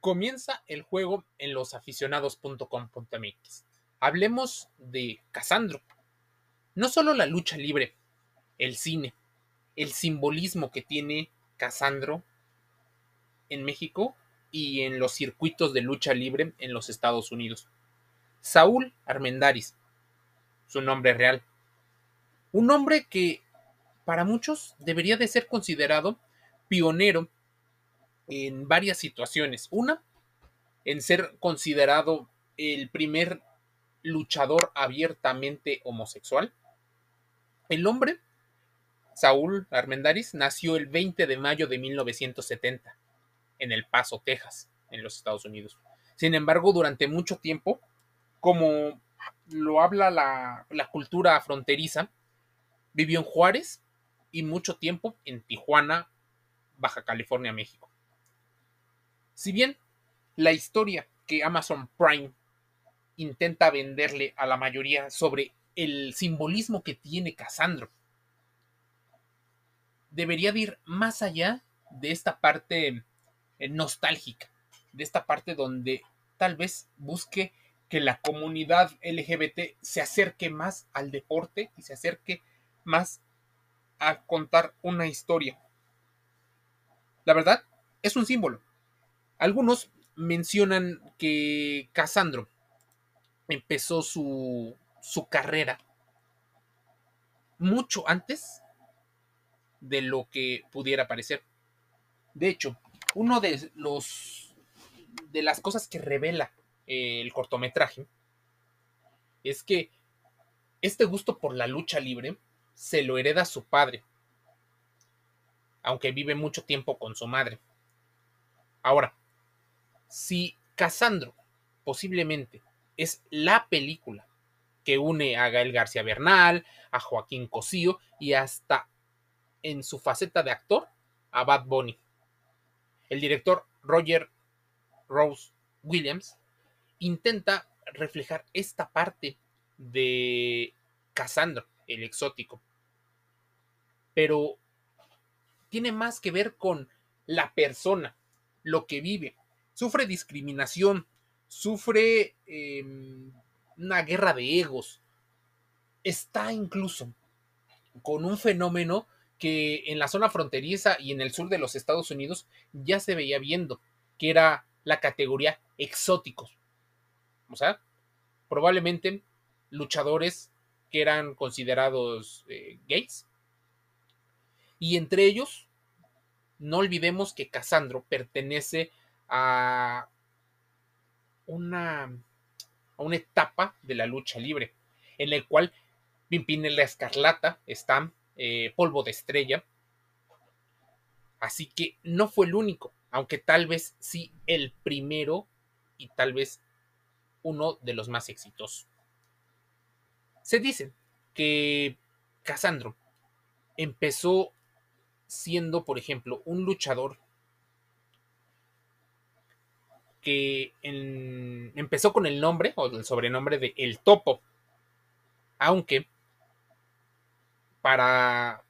Comienza el juego en losaficionados.com.mx. Hablemos de Casandro. No solo la lucha libre, el cine, el simbolismo que tiene Casandro en México y en los circuitos de lucha libre en los Estados Unidos. Saúl Armendaris, su nombre real. Un hombre que para muchos debería de ser considerado pionero en varias situaciones. Una, en ser considerado el primer luchador abiertamente homosexual. El hombre, Saúl Armendaris, nació el 20 de mayo de 1970 en El Paso, Texas, en los Estados Unidos. Sin embargo, durante mucho tiempo, como lo habla la, la cultura fronteriza, vivió en Juárez y mucho tiempo en Tijuana, Baja California, México. Si bien la historia que Amazon Prime intenta venderle a la mayoría sobre el simbolismo que tiene Cassandro debería de ir más allá de esta parte eh, nostálgica, de esta parte donde tal vez busque que la comunidad LGBT se acerque más al deporte y se acerque más a contar una historia. La verdad, es un símbolo. Algunos mencionan que Casandro empezó su, su carrera mucho antes de lo que pudiera parecer. De hecho, uno de los de las cosas que revela el cortometraje es que este gusto por la lucha libre se lo hereda su padre, aunque vive mucho tiempo con su madre. Ahora, si Casandro posiblemente es la película que une a Gael García Bernal, a Joaquín Cosío y hasta en su faceta de actor a Bad Bunny. El director Roger Rose Williams intenta reflejar esta parte de Casandro, el exótico. Pero tiene más que ver con la persona, lo que vive, sufre discriminación, sufre em, una guerra de egos, está incluso con un fenómeno que en la zona fronteriza y en el sur de los Estados Unidos ya se veía viendo, que era la categoría exóticos. O sea, probablemente luchadores que eran considerados eh, gays. Y entre ellos no olvidemos que Casandro pertenece a una, a una etapa de la lucha libre, en la cual Pimpinela Escarlata está eh, Polvo de Estrella. Así que no fue el único, aunque tal vez sí el primero y tal vez uno de los más exitosos. Se dice que Casandro empezó siendo, por ejemplo, un luchador que empezó con el nombre o el sobrenombre de El Topo, aunque para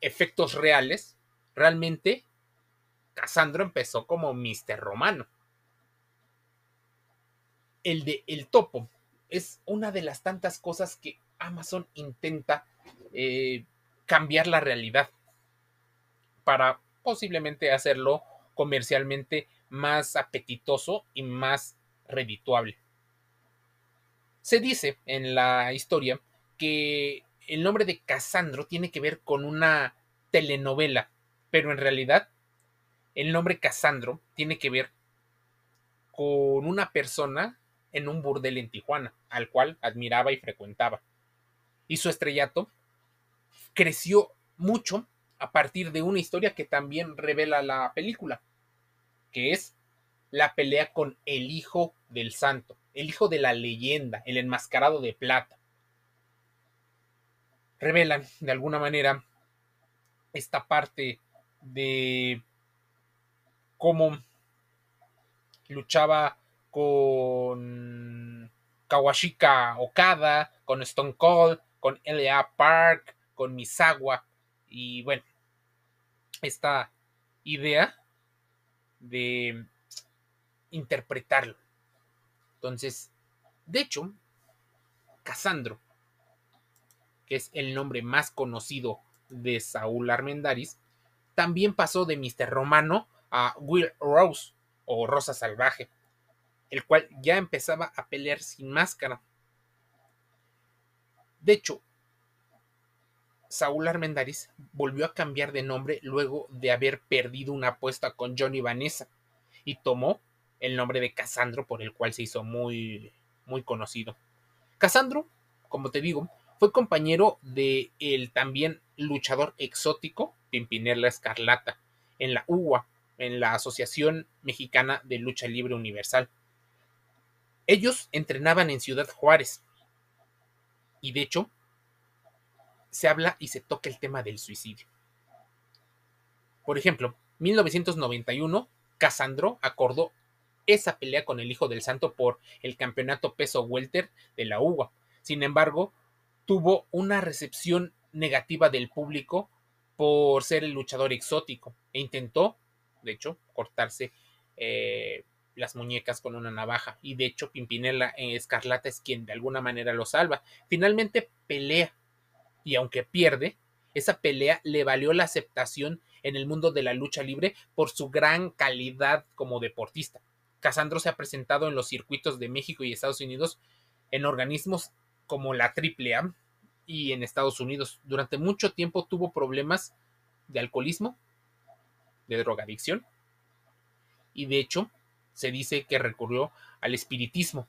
efectos reales, realmente Casandro empezó como Mr. Romano. El de El Topo es una de las tantas cosas que Amazon intenta eh, cambiar la realidad para posiblemente hacerlo comercialmente más apetitoso y más redituable. Se dice en la historia que el nombre de Casandro tiene que ver con una telenovela, pero en realidad el nombre Casandro tiene que ver con una persona en un burdel en Tijuana, al cual admiraba y frecuentaba. Y su estrellato creció mucho a partir de una historia que también revela la película, que es la pelea con el hijo del santo, el hijo de la leyenda, el enmascarado de plata. Revelan de alguna manera esta parte de cómo luchaba con Kawashika Okada, con Stone Cold, con L.A. Park, con Misawa y bueno, esta idea de interpretarlo. Entonces, de hecho, Casandro, que es el nombre más conocido de Saúl Armendaris, también pasó de Mr. Romano a Will Rose o Rosa Salvaje, el cual ya empezaba a pelear sin máscara. De hecho, Saúl Armendaris volvió a cambiar de nombre luego de haber perdido una apuesta con Johnny Vanessa y tomó el nombre de Casandro por el cual se hizo muy muy conocido. Casandro, como te digo, fue compañero de el también luchador exótico Pimpinela Escarlata en la UWA, en la Asociación Mexicana de Lucha Libre Universal. Ellos entrenaban en Ciudad Juárez y de hecho se habla y se toca el tema del suicidio. Por ejemplo, 1991, Casandro acordó esa pelea con el Hijo del Santo por el campeonato peso welter de la UWA. Sin embargo, tuvo una recepción negativa del público por ser el luchador exótico e intentó, de hecho, cortarse eh, las muñecas con una navaja y de hecho Pimpinela Escarlata es quien de alguna manera lo salva. Finalmente pelea y aunque pierde, esa pelea le valió la aceptación en el mundo de la lucha libre por su gran calidad como deportista. Casandro se ha presentado en los circuitos de México y Estados Unidos en organismos como la AAA y en Estados Unidos. Durante mucho tiempo tuvo problemas de alcoholismo, de drogadicción y de hecho se dice que recurrió al espiritismo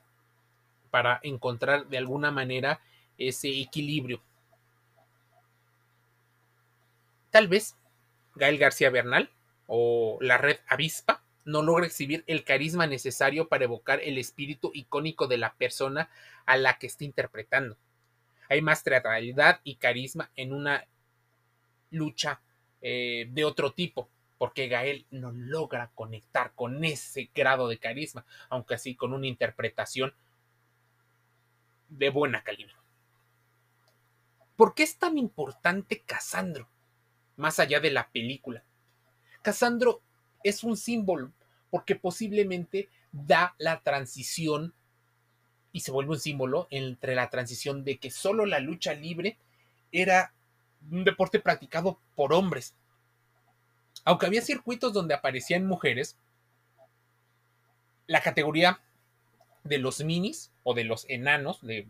para encontrar de alguna manera ese equilibrio. Tal vez Gael García Bernal o la red Avispa no logra exhibir el carisma necesario para evocar el espíritu icónico de la persona a la que está interpretando. Hay más teatralidad y carisma en una lucha eh, de otro tipo, porque Gael no logra conectar con ese grado de carisma, aunque así con una interpretación de buena calidad. ¿Por qué es tan importante Casandro? Más allá de la película. Casandro es un símbolo porque posiblemente da la transición y se vuelve un símbolo entre la transición de que solo la lucha libre era un deporte practicado por hombres. Aunque había circuitos donde aparecían mujeres, la categoría de los minis o de los enanos, de,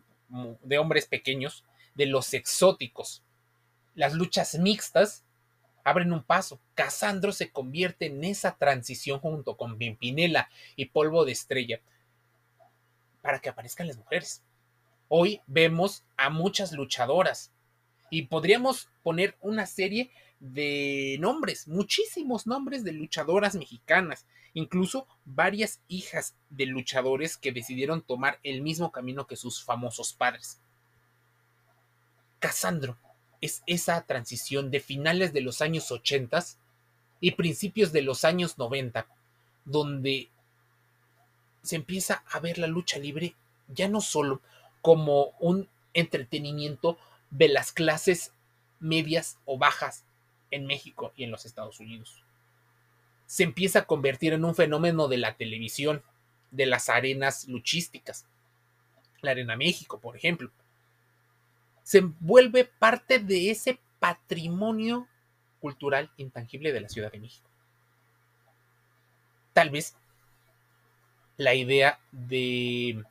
de hombres pequeños, de los exóticos, las luchas mixtas abren un paso. Casandro se convierte en esa transición junto con Pimpinela y Polvo de Estrella para que aparezcan las mujeres. Hoy vemos a muchas luchadoras y podríamos poner una serie de nombres, muchísimos nombres de luchadoras mexicanas, incluso varias hijas de luchadores que decidieron tomar el mismo camino que sus famosos padres. Casandro es esa transición de finales de los años 80 y principios de los años 90, donde se empieza a ver la lucha libre ya no solo como un entretenimiento de las clases medias o bajas en México y en los Estados Unidos. Se empieza a convertir en un fenómeno de la televisión, de las arenas luchísticas. La Arena México, por ejemplo, se vuelve parte de ese patrimonio cultural intangible de la Ciudad de México. Tal vez la idea de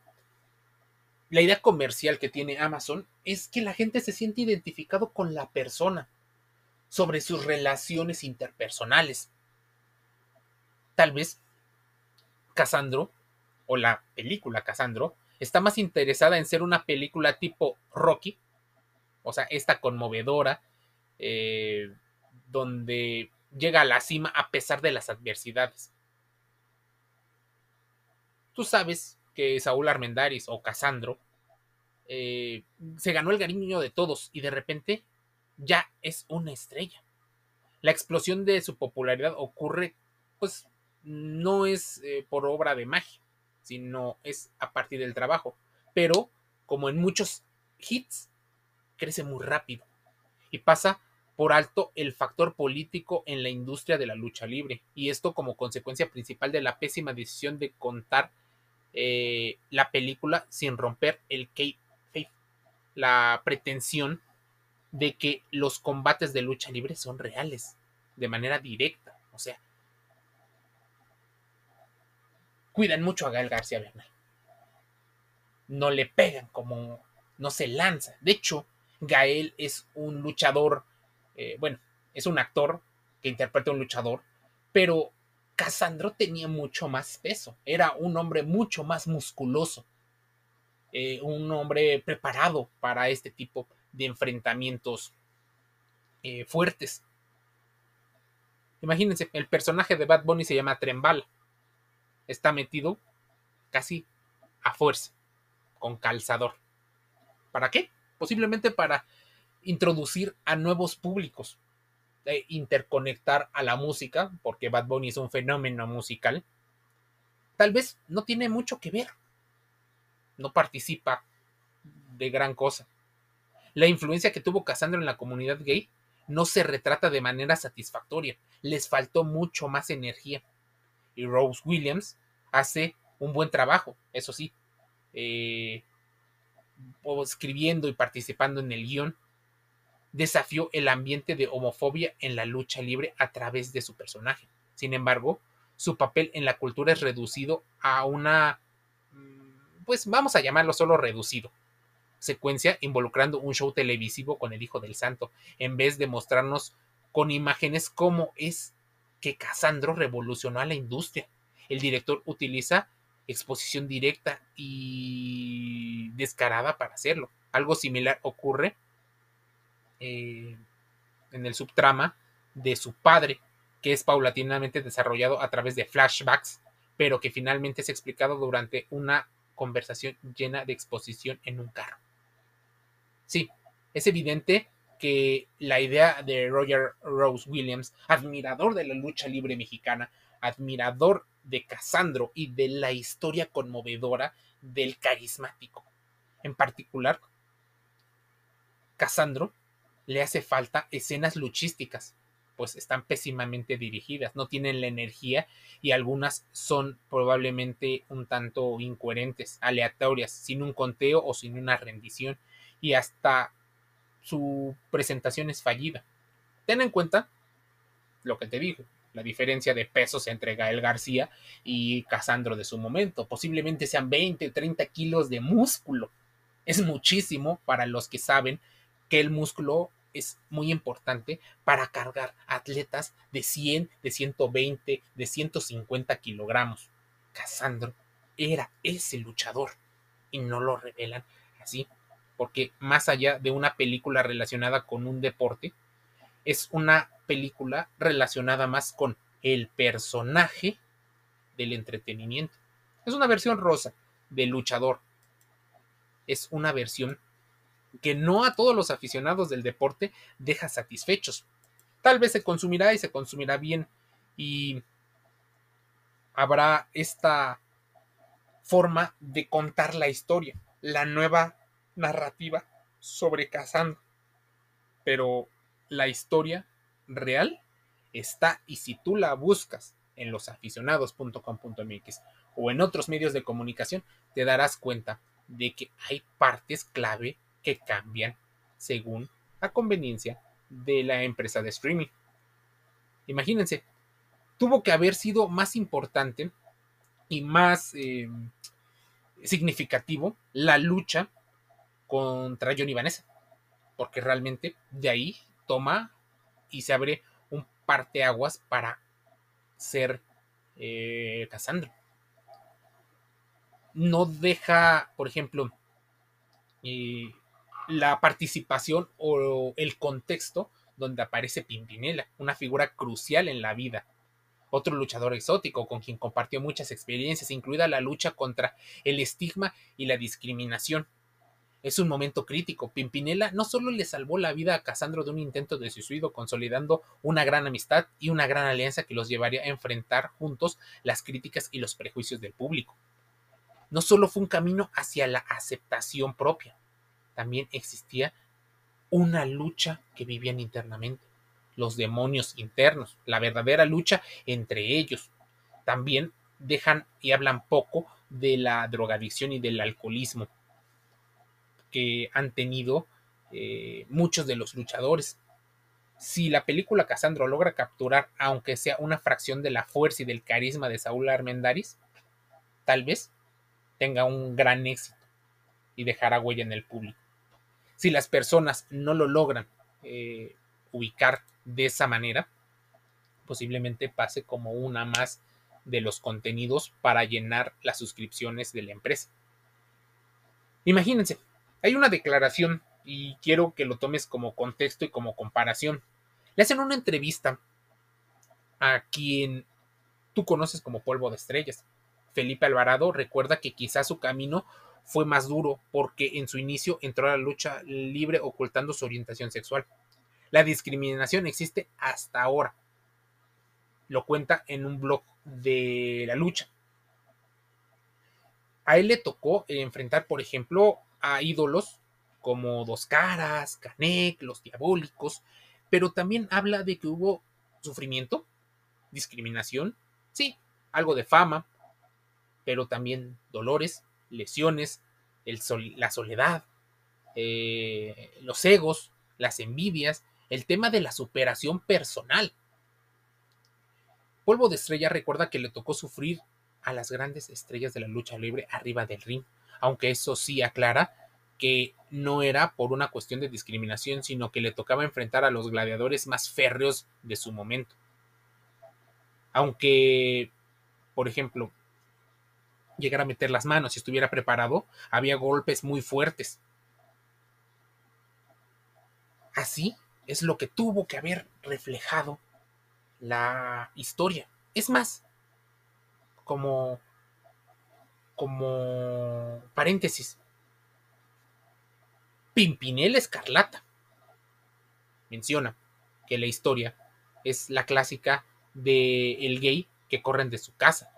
la idea comercial que tiene Amazon es que la gente se siente identificado con la persona sobre sus relaciones interpersonales. Tal vez Casandro o la película Casandro está más interesada en ser una película tipo Rocky o sea, esta conmovedora, eh, donde llega a la cima a pesar de las adversidades. Tú sabes que Saúl Armendaris o Casandro eh, se ganó el cariño de todos y de repente ya es una estrella. La explosión de su popularidad ocurre, pues, no es eh, por obra de magia, sino es a partir del trabajo. Pero, como en muchos hits, crece muy rápido y pasa por alto el factor político en la industria de la lucha libre, y esto como consecuencia principal de la pésima decisión de contar eh, la película sin romper el kayfabe, la pretensión de que los combates de lucha libre son reales, de manera directa, o sea, cuidan mucho a Gael García Bernal. No le pegan como no se lanza. De hecho, Gael es un luchador eh, bueno, es un actor que interpreta a un luchador, pero Casandro tenía mucho más peso, era un hombre mucho más musculoso, eh, un hombre preparado para este tipo de enfrentamientos eh, fuertes. Imagínense, el personaje de Bad Bunny se llama Trembal. Está metido casi a fuerza, con calzador. ¿Para qué? Posiblemente para introducir a nuevos públicos, e interconectar a la música, porque Bad Bunny es un fenómeno musical, tal vez no tiene mucho que ver, no participa de gran cosa. La influencia que tuvo Cassandra en la comunidad gay no se retrata de manera satisfactoria, les faltó mucho más energía. Y Rose Williams hace un buen trabajo, eso sí, eh, escribiendo y participando en el guion, desafió el ambiente de homofobia en la lucha libre a través de su personaje. Sin embargo, su papel en la cultura es reducido a una, mm, pues vamos a llamarlo solo reducido, secuencia involucrando un show televisivo con el Hijo del Santo, en vez de mostrarnos con imágenes cómo es que Casandro revolucionó a la industria. El director utiliza exposición directa y descarada para hacerlo. Algo similar ocurre eh, en el subtrama de su padre, que es paulatinamente desarrollado a través de flashbacks, pero que finalmente es explicado durante una conversación llena de exposición en un carro. Sí, es evidente que la idea de Roger Rose Williams, admirador de la lucha libre mexicana, admirador de Casandro y de la historia conmovedora del carismático. En particular, Casandro le hace falta escenas luchísticas, pues están pésimamente dirigidas, no tienen la energía y algunas son probablemente un tanto incoherentes, aleatorias, sin un conteo o sin una rendición y hasta su presentación es fallida. Ten en cuenta lo que te digo, la diferencia de pesos entre Gael García y Casandro de su momento. Posiblemente sean 20 o 30 kilos de músculo. Es muchísimo para los que saben que el músculo es muy importante para cargar atletas de 100, de 120, de 150 kilogramos. Casandro era ese luchador y no lo revelan así, porque más allá de una película relacionada con un deporte, es una película relacionada más con el personaje del entretenimiento. Es una versión rosa del luchador. Es una versión que no a todos los aficionados del deporte deja satisfechos. Tal vez se consumirá y se consumirá bien y habrá esta forma de contar la historia, la nueva narrativa sobre Kazan. Pero la historia real está y si tú la buscas en losaficionados.com.mx o en otros medios de comunicación, te darás cuenta de que hay partes clave que cambian según la conveniencia de la empresa de streaming. Imagínense, tuvo que haber sido más importante y más eh, significativo la lucha contra Johnny Vanessa, porque realmente de ahí toma y se abre un parteaguas para ser eh. No deja, por ejemplo, eh, la participación o el contexto donde aparece Pimpinela, una figura crucial en la vida. Otro luchador exótico con quien compartió muchas experiencias, incluida la lucha contra el estigma y la discriminación. Es un momento crítico. Pimpinela no solo le salvó la vida a Casandro de un intento de suicidio, consolidando una gran amistad y una gran alianza que los llevaría a enfrentar juntos las críticas y los prejuicios del público. No solo fue un camino hacia la aceptación propia, también existía una lucha que vivían internamente. los demonios internos, la verdadera lucha entre ellos. También dejan y hablan poco de la drogadicción y del alcoholismo que han tenido eh, muchos de los luchadores. Si la película Casandro logra capturar, aunque sea una fracción de la fuerza y del carisma de Saúl Armendaris, tal vez tenga un gran éxito y dejará huella en el público. Si las personas no lo logran eh, ubicar de esa manera, posiblemente pase como una más de los contenidos para llenar las suscripciones de la empresa. Imagínense, hay una declaración y quiero que lo tomes como contexto y como comparación. Le hacen una entrevista a quien tú conoces como polvo de estrellas. Felipe Alvarado recuerda que quizás su camino fue más duro porque en su inicio entró a la lucha libre ocultando su orientación sexual. La discriminación existe hasta ahora. Lo cuenta en un blog de la lucha. A él le tocó enfrentar, por ejemplo, a ídolos como Dos Caras, Canek, Los Diabólicos, pero también habla de que hubo sufrimiento, discriminación, sí, algo de fama, pero también dolores, lesiones, el la soledad, eh, los egos, las envidias, el tema de la superación personal. Polvo de Estrella recuerda que le tocó sufrir a las grandes estrellas de la lucha libre arriba del ring, aunque eso sí aclara que no era por una cuestión de discriminación, sino que le tocaba enfrentar a los gladiadores más férreos de su momento. Aunque, por ejemplo, llegara a meter las manos y estuviera preparado, había golpes muy fuertes. Así es lo que tuvo que haber reflejado la historia. Es más, como, como paréntesis, Pimpinela Escarlata menciona que la historia es la clásica de el gay que corren de su casa.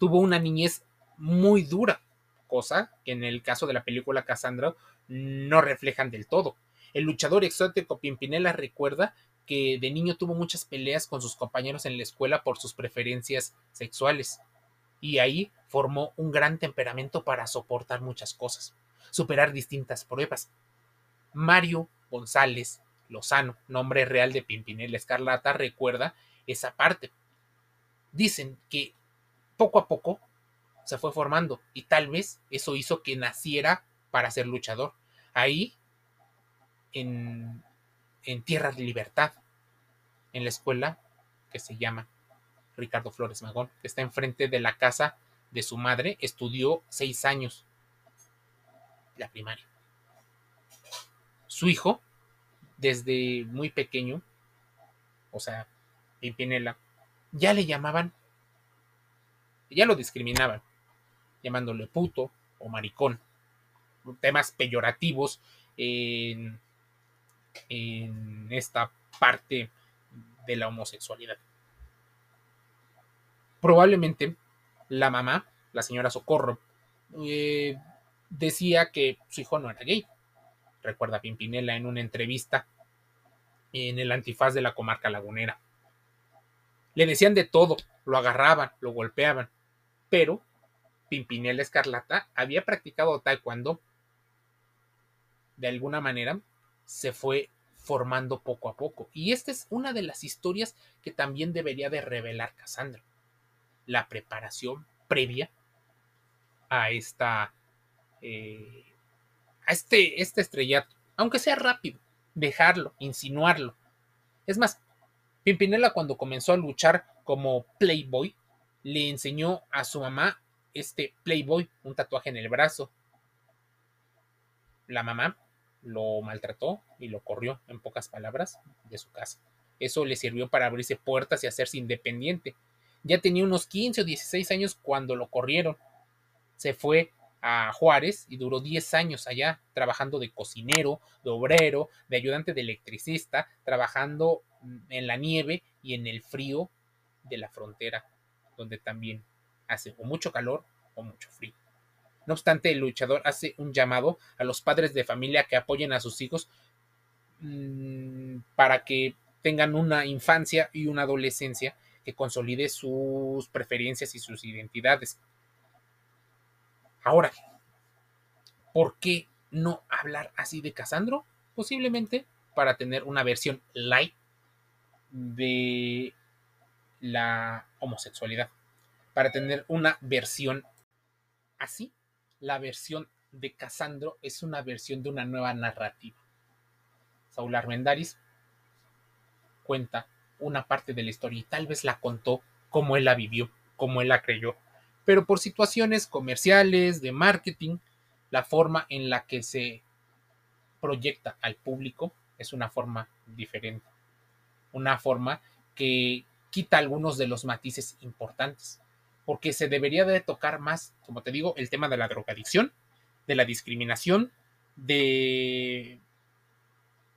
Tuvo una niñez muy dura, cosa que en el caso de la película Cassandra no reflejan del todo. El luchador exótico Pimpinela recuerda que de niño tuvo muchas peleas con sus compañeros en la escuela por sus preferencias sexuales, y ahí formó un gran temperamento para soportar muchas cosas, superar distintas pruebas. Mario González Lozano, nombre real de Pimpinela Escarlata, recuerda esa parte. Dicen que poco a poco se fue formando y tal vez eso hizo que naciera para ser luchador. Ahí en, en Tierra de Libertad, en la escuela que se llama Ricardo Flores Magón, que está enfrente de la casa de su madre, estudió seis años la primaria. Su hijo, desde muy pequeño, o sea, Pimpinela, ya le llamaban, ya lo discriminaban, llamándole puto o maricón, temas peyorativos en en esta parte de la homosexualidad. Probablemente la mamá, la señora Socorro, eh, decía que su hijo no era gay. Recuerda Pimpinela en una entrevista en el antifaz de la comarca lagunera. Le decían de todo, lo agarraban, lo golpeaban, pero Pimpinela Escarlata había practicado taekwondo. De alguna manera se fue formando poco a poco. Y esta es una de las historias que también debería de revelar Cassandra. La preparación previa a esta eh, a este, este estrellato, aunque sea rápido, dejarlo, insinuarlo. Es más, Pimpinela cuando comenzó a luchar como Playboy, le enseñó a su mamá este Playboy, un tatuaje en el brazo. La mamá lo maltrató y lo corrió, en pocas palabras, de su casa. Eso le sirvió para abrirse puertas y hacerse independiente. Ya tenía unos 15 o 16 años cuando lo corrieron. Se fue a Juárez y duró 10 años allá, trabajando de cocinero, de obrero, de ayudante de electricista, trabajando en la nieve y en el frío de la frontera, donde también hace o mucho calor o mucho frío. No obstante, el luchador hace un llamado a los padres de familia que apoyen a sus hijos mm, para que tengan una infancia y una adolescencia que consolide sus preferencias y sus identidades. Ahora, ¿por qué no hablar así de Casandro? Posiblemente para tener una versión light de la homosexualidad, para tener una versión así. La versión de Casandro es una versión de una nueva narrativa. Saúl Armendaris cuenta una parte de la historia y tal vez la contó como él la vivió, como él la creyó. Pero por situaciones comerciales, de marketing, la forma en la que se proyecta al público es una forma diferente. Una forma que quita algunos de los matices importantes. Porque se debería de tocar más, como te digo, el tema de la drogadicción, de la discriminación, de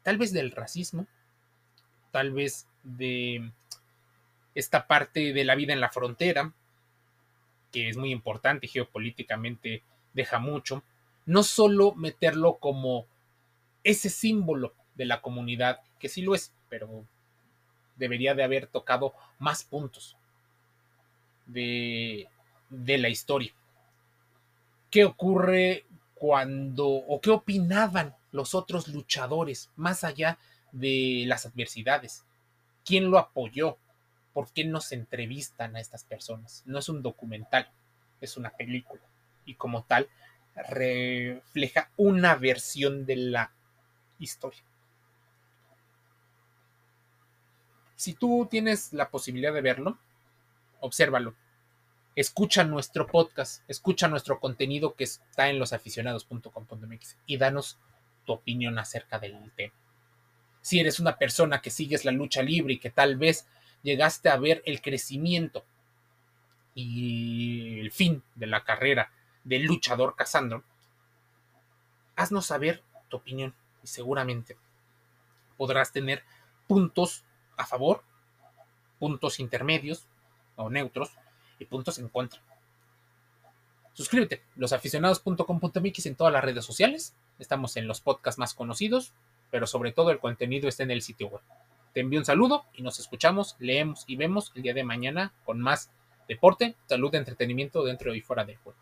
tal vez del racismo, tal vez de esta parte de la vida en la frontera, que es muy importante geopolíticamente deja mucho, no solo meterlo como ese símbolo de la comunidad, que sí lo es, pero debería de haber tocado más puntos de, de la historia. ¿Qué ocurre cuando, o qué opinaban los otros luchadores más allá de las adversidades? ¿Quién lo apoyó? ¿Por qué no se entrevistan a estas personas? No es un documental, es una película. Y como tal, refleja una versión de la historia. Si tú tienes la posibilidad de verlo, obsérvalo. Escucha nuestro podcast, escucha nuestro contenido que está en losaficionados.com.mx y danos tu opinión acerca del tema. Si eres una persona que sigues la lucha libre y que tal vez llegaste a ver el crecimiento y el fin de la carrera del luchador Casandro, haznos saber tu opinión y seguramente podrás tener puntos a favor, puntos intermedios o neutros y puntos en contra. Suscríbete, losaficionados.com.mx en todas las redes sociales. Estamos en los podcasts más conocidos, pero sobre todo el contenido está en el sitio web. Te envío un saludo y nos escuchamos, leemos y vemos el día de mañana con más deporte, salud, entretenimiento dentro y fuera del juego.